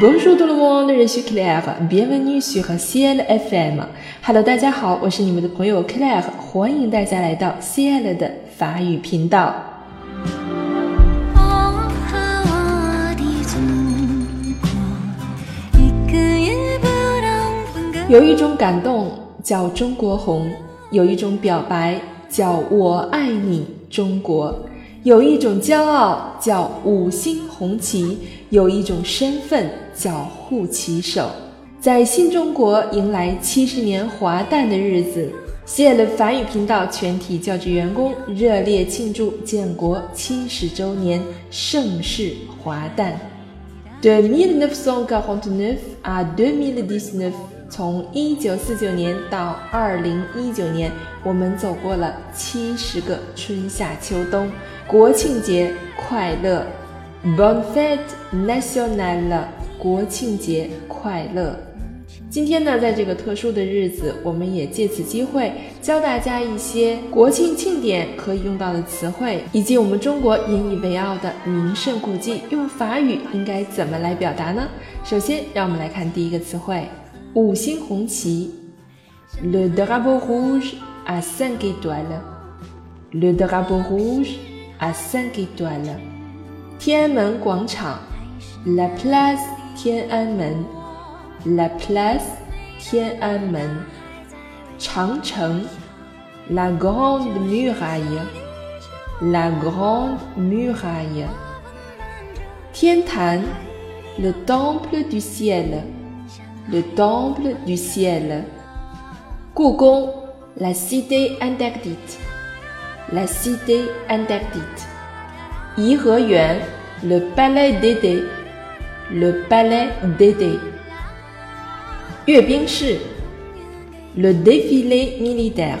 Bonjour tout le monde, je suis Claire. Bienvenue sur CL FM. Hello，大家好，我是你们的朋友 Claire，欢迎大家来到 CL 的法语频道。有一种感动叫中国红，有一种表白叫我爱你中国。有一种骄傲叫五星红旗，有一种身份叫护旗手。在新中国迎来七十年华诞的日子，谢了法语频道全体教职员工热烈庆祝建国七十周年盛世华诞。从一九四九年到二零一九年，我们走过了七十个春夏秋冬。国庆节快乐，Bon fête nationale！国庆节快乐。今天呢，在这个特殊的日子，我们也借此机会教大家一些国庆庆典可以用到的词汇，以及我们中国引以为傲的名胜古迹，用法语应该怎么来表达呢？首先，让我们来看第一个词汇。五星红旗，le drapeau rouge à cinq étoiles，le drapeau rouge à cinq étoiles。天安门广场，la place 天安门，la place 天安门。长城，la grande muraille，la grande muraille。天坛，le temple du ciel。 Le temple du ciel. Coucou, la cité interdite. La cité interdite. Yiheyuan, le palais d'Édé. Le palais d'Édé. Yuebingshi, le défilé militaire.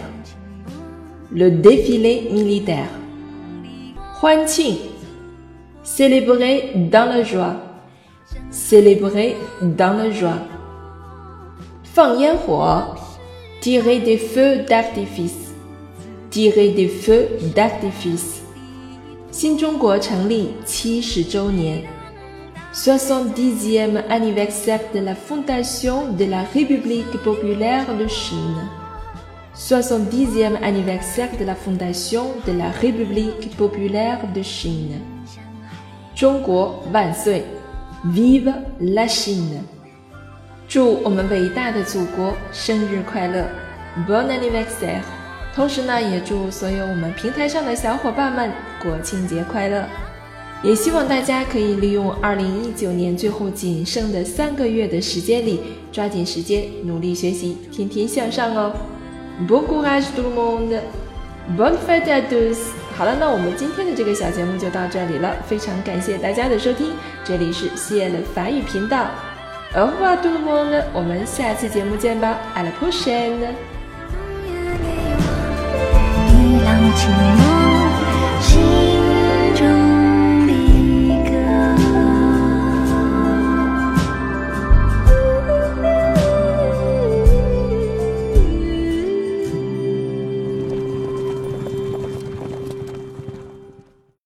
Le défilé militaire. Huanqing, célébrer dans la joie. Célébrer dans la joie. 放烟火，tirer des feux d'artifice，tirer des feux d'artifice。新中国成立七十周年，soixante-dixième anniversaire de la fondation de la République populaire de Chine。soixante-dixième anniversaire de la fondation de la République populaire de Chine。中国万岁，Vive la Chine！ 祝我们伟大的祖国生日快乐，Bon anniversaire！同时呢，也祝所有我们平台上的小伙伴们国庆节快乐。也希望大家可以利用2019年最后仅剩的三个月的时间里，抓紧时间努力学习，天天向上哦。Bon courage tout le monde！Bonne fête à tous！好了，那我们今天的这个小节目就到这里了，非常感谢大家的收听，这里是谢了法语频道。Au revoir tout le monde，我们下期节目见吧，à la prochaine。